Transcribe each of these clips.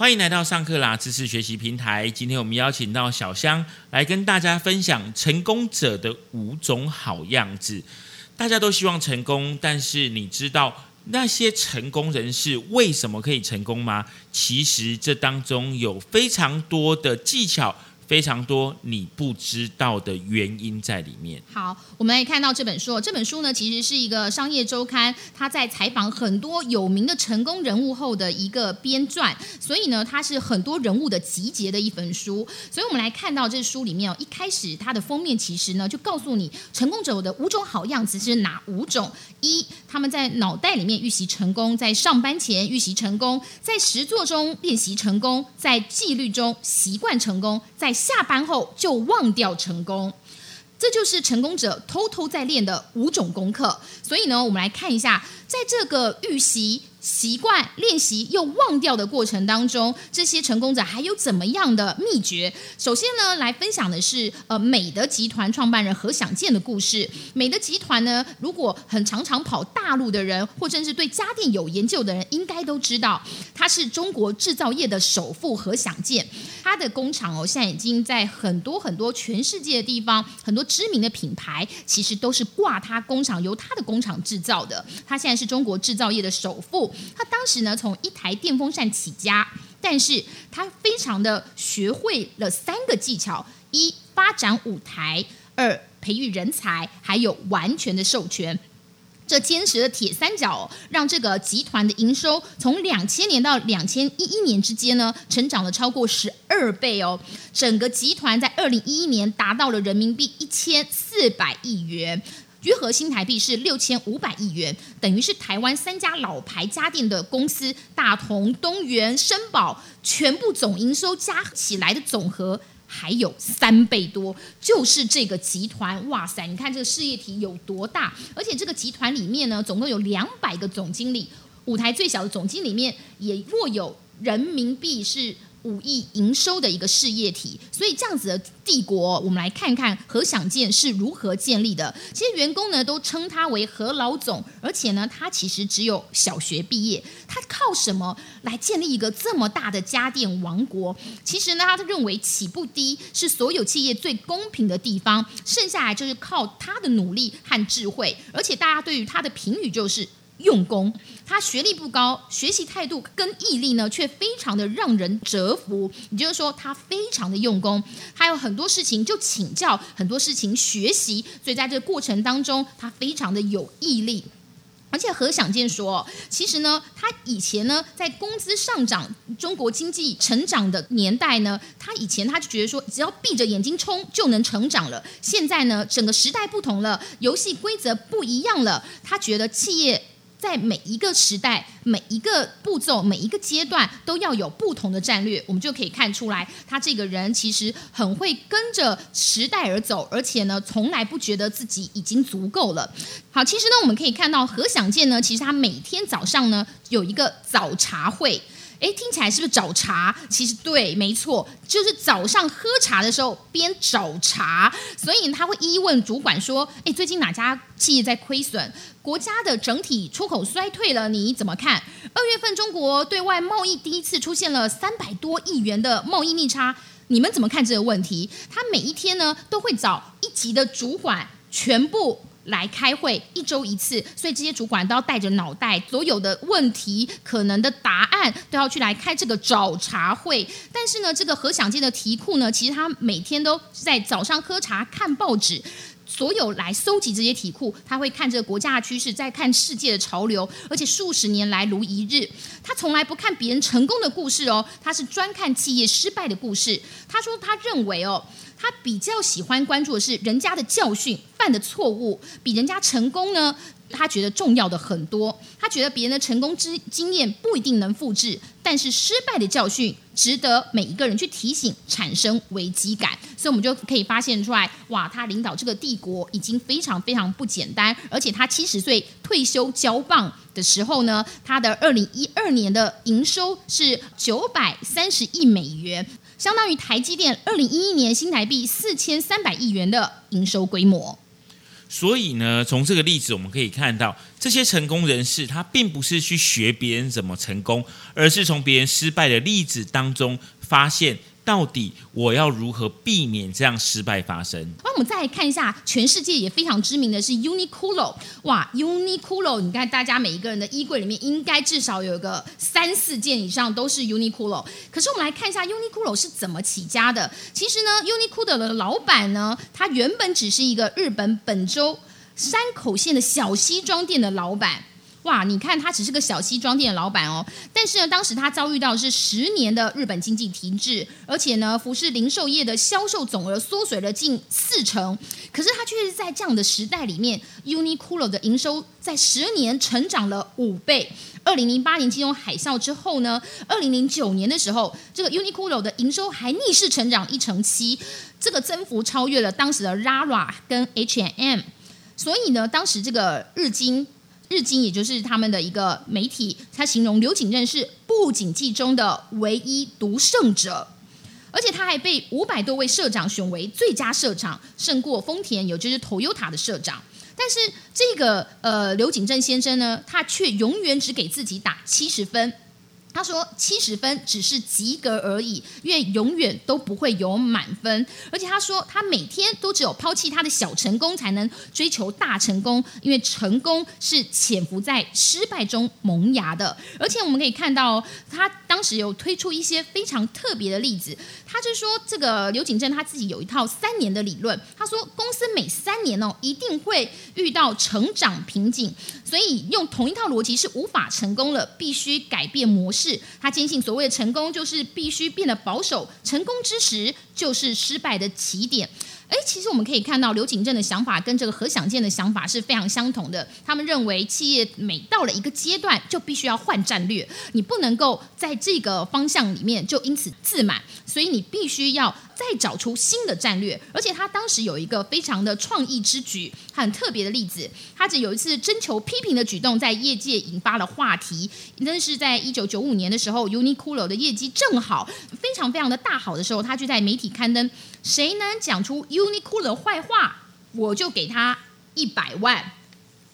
欢迎来到上课啦知识学习平台。今天我们邀请到小香来跟大家分享成功者的五种好样子。大家都希望成功，但是你知道那些成功人士为什么可以成功吗？其实这当中有非常多的技巧。非常多你不知道的原因在里面。好，我们来看到这本书。这本书呢，其实是一个商业周刊，他在采访很多有名的成功人物后的一个编撰，所以呢，它是很多人物的集结的一本书。所以我们来看到这书里面哦，一开始它的封面其实呢，就告诉你成功者的五种好样子是哪五种：一，他们在脑袋里面预习成功，在上班前预习成功，在实作中练习成功，在纪律中习惯成功，在下班后就忘掉成功，这就是成功者偷偷在练的五种功课。所以呢，我们来看一下，在这个预习。习惯练习又忘掉的过程当中，这些成功者还有怎么样的秘诀？首先呢，来分享的是呃美的集团创办人何享健的故事。美的集团呢，如果很常常跑大陆的人，或者是对家电有研究的人，应该都知道，他是中国制造业的首富何享健。他的工厂哦，现在已经在很多很多全世界的地方，很多知名的品牌，其实都是挂他工厂，由他的工厂制造的。他现在是中国制造业的首富。他当时呢，从一台电风扇起家，但是他非常的学会了三个技巧：一、发展舞台；二、培育人才；还有完全的授权。这坚实的铁三角，让这个集团的营收从两千年到两千一一年之间呢，成长了超过十二倍哦。整个集团在二零一一年达到了人民币一千四百亿元。约合新台币是六千五百亿元，等于是台湾三家老牌家电的公司大同、东元、申宝全部总营收加起来的总和还有三倍多，就是这个集团，哇塞！你看这个事业体有多大？而且这个集团里面呢，总共有两百个总经理，舞台最小的总经理面也若有人民币是。五亿营收的一个事业体，所以这样子的帝国，我们来看看何享健是如何建立的。其实员工呢都称他为何老总，而且呢他其实只有小学毕业，他靠什么来建立一个这么大的家电王国？其实呢，他认为起步低是所有企业最公平的地方，剩下来就是靠他的努力和智慧，而且大家对于他的评语就是。用功，他学历不高，学习态度跟毅力呢，却非常的让人折服。也就是说，他非常的用功，还有很多事情就请教，很多事情学习，所以在这个过程当中，他非常的有毅力。而且何享健说，其实呢，他以前呢，在工资上涨、中国经济成长的年代呢，他以前他就觉得说，只要闭着眼睛冲就能成长了。现在呢，整个时代不同了，游戏规则不一样了，他觉得企业。在每一个时代、每一个步骤、每一个阶段，都要有不同的战略。我们就可以看出来，他这个人其实很会跟着时代而走，而且呢，从来不觉得自己已经足够了。好，其实呢，我们可以看到何享健呢，其实他每天早上呢有一个早茶会。哎，听起来是不是找茬？其实对，没错，就是早上喝茶的时候边找茬，所以他会一一问主管说：“哎，最近哪家企业在亏损？国家的整体出口衰退了，你怎么看？二月份中国对外贸易第一次出现了三百多亿元的贸易逆差，你们怎么看这个问题？”他每一天呢都会找一级的主管全部。来开会一周一次，所以这些主管都要带着脑袋，所有的问题可能的答案都要去来开这个找茬会。但是呢，这个何享健的题库呢，其实他每天都在早上喝茶看报纸，所有来搜集这些题库，他会看这个国家的趋势，在看世界的潮流，而且数十年来如一日，他从来不看别人成功的故事哦，他是专看企业失败的故事。他说他认为哦。他比较喜欢关注的是人家的教训、犯的错误，比人家成功呢，他觉得重要的很多。他觉得别人的成功之经验不一定能复制，但是失败的教训值得每一个人去提醒，产生危机感。所以，我们就可以发现出来，哇，他领导这个帝国已经非常非常不简单。而且，他七十岁退休交棒的时候呢，他的二零一二年的营收是九百三十亿美元。相当于台积电二零一一年新台币四千三百亿元的营收规模。所以呢，从这个例子我们可以看到，这些成功人士他并不是去学别人怎么成功，而是从别人失败的例子当中发现。到底我要如何避免这样失败发生？那我们再来看一下，全世界也非常知名的是 Uniqlo。哇，Uniqlo，你看大家每一个人的衣柜里面应该至少有个三四件以上都是 Uniqlo。可是我们来看一下 Uniqlo 是怎么起家的。其实呢，Uniqlo 的老板呢，他原本只是一个日本本州山口县的小西装店的老板。哇，你看他只是个小西装店的老板哦，但是呢，当时他遭遇到是十年的日本经济停滞，而且呢，服饰零售业的销售总额缩水了近四成。可是他却是在这样的时代里面，Uniqlo 的营收在十年成长了五倍。二零零八年金融海啸之后呢，二零零九年的时候，这个 Uniqlo 的营收还逆势成长一成七，这个增幅超越了当时的 Zara 跟 H&M。所以呢，当时这个日经。日经也就是他们的一个媒体，他形容刘景正是不景气中的唯一独胜者，而且他还被五百多位社长选为最佳社长，胜过丰田，也就是 Toyota 的社长。但是这个呃刘景正先生呢，他却永远只给自己打七十分。他说：“七十分只是及格而已，因为永远都不会有满分。而且他说，他每天都只有抛弃他的小成功，才能追求大成功。因为成功是潜伏在失败中萌芽的。而且我们可以看到，他当时有推出一些非常特别的例子。他就说，这个刘景正他自己有一套三年的理论。他说，公司每三年哦，一定会遇到成长瓶颈，所以用同一套逻辑是无法成功了，必须改变模式。”他坚信，所谓的成功就是必须变得保守，成功之时就是失败的起点。哎，其实我们可以看到刘景正的想法跟这个何享健的想法是非常相同的。他们认为企业每到了一个阶段，就必须要换战略，你不能够在这个方向里面就因此自满，所以你必须要再找出新的战略。而且他当时有一个非常的创意之举，很特别的例子。他只有一次征求批评的举动，在业界引发了话题。那是在一九九五年的时候，Uniqlo 的业绩正好非常非常的大好的时候，他就在媒体刊登。谁能讲出 Uniqlo 的坏话，我就给他一百万。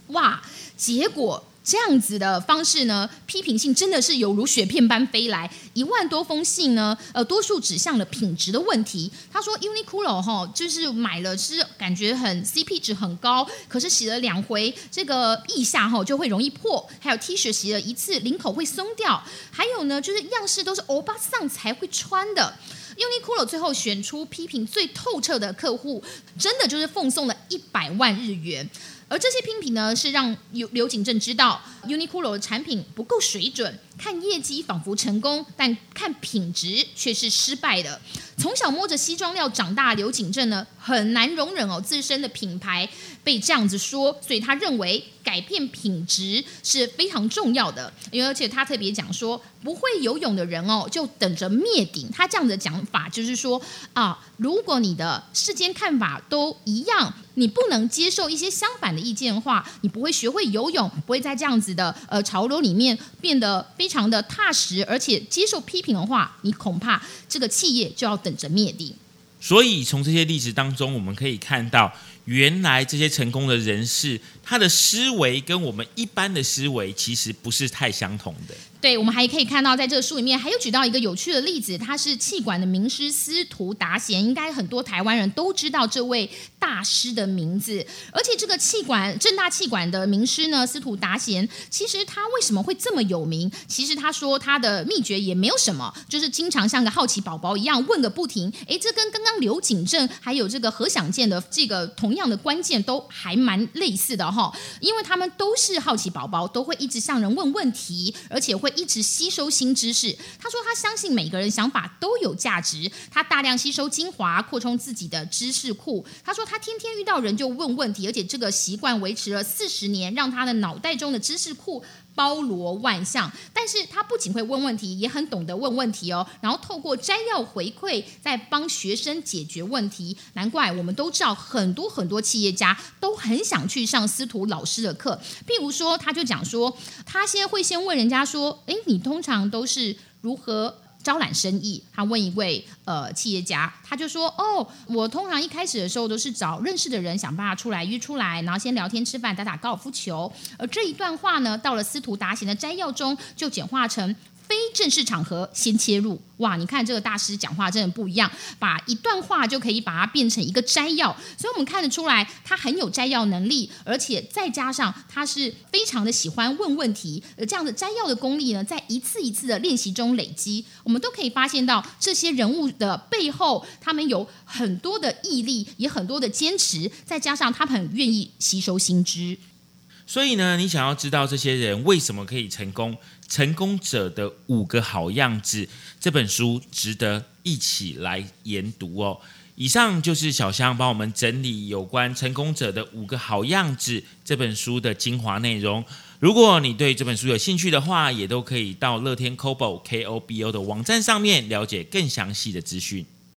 哇！结果这样子的方式呢，批评性真的是犹如雪片般飞来，一万多封信呢，呃，多数指向了品质的问题。他说 Uniqlo 哈，就是买了是感觉很 CP 值很高，可是洗了两回这个腋下哈就会容易破，还有 T 恤洗了一次领口会松掉，还有呢就是样式都是欧巴桑才会穿的。Uniqlo 最后选出批评最透彻的客户，真的就是奉送了一百万日元。而这些拼品呢，是让刘刘景正知道 Uniqlo 的产品不够水准。看业绩仿佛成功，但看品质却是失败的。从小摸着西装料长大，刘景正呢很难容忍哦自身的品牌被这样子说，所以他认为改变品质是非常重要的。因为而且他特别讲说，不会游泳的人哦就等着灭顶。他这样的讲法就是说啊，如果你的世间看法都一样，你不能接受一些相反的意见的话，你不会学会游泳，不会在这样子的呃潮流里面变得。非常的踏实，而且接受批评的话，你恐怕这个企业就要等着灭顶。所以从这些例子当中，我们可以看到，原来这些成功的人士，他的思维跟我们一般的思维其实不是太相同的。对，我们还可以看到，在这个书里面还有举到一个有趣的例子，他是气管的名师司徒达贤，应该很多台湾人都知道这位大师的名字。而且这个气管正大气管的名师呢，司徒达贤，其实他为什么会这么有名？其实他说他的秘诀也没有什么，就是经常像个好奇宝宝一样问个不停。哎，这跟刚刚刘景正还有这个何享健的这个同样的关键都还蛮类似的哈，因为他们都是好奇宝宝，都会一直向人问问题，而且会会。一直吸收新知识。他说他相信每个人想法都有价值。他大量吸收精华，扩充自己的知识库。他说他天天遇到人就问问题，而且这个习惯维持了四十年，让他的脑袋中的知识库。包罗万象，但是他不仅会问问题，也很懂得问问题哦。然后透过摘要回馈，在帮学生解决问题。难怪我们都知道，很多很多企业家都很想去上司徒老师的课。譬如说，他就讲说，他先会先问人家说：“诶，你通常都是如何？”招揽生意，他问一位呃企业家，他就说：“哦，我通常一开始的时候都是找认识的人，想办法出来约出来，然后先聊天吃饭，打打高尔夫球。而这一段话呢，到了司徒达贤的摘要中，就简化成。”非正式场合先切入，哇！你看这个大师讲话真的不一样，把一段话就可以把它变成一个摘要，所以我们看得出来他很有摘要能力，而且再加上他是非常的喜欢问问题，而这样的摘要的功力呢，在一次一次的练习中累积，我们都可以发现到这些人物的背后，他们有很多的毅力，也很多的坚持，再加上他们很愿意吸收新知。所以呢，你想要知道这些人为什么可以成功？成功者的五个好样子，这本书值得一起来研读哦。以上就是小香帮我们整理有关成功者的五个好样子这本书的精华内容。如果你对这本书有兴趣的话，也都可以到乐天 Kobo K O B O 的网站上面了解更详细的资讯。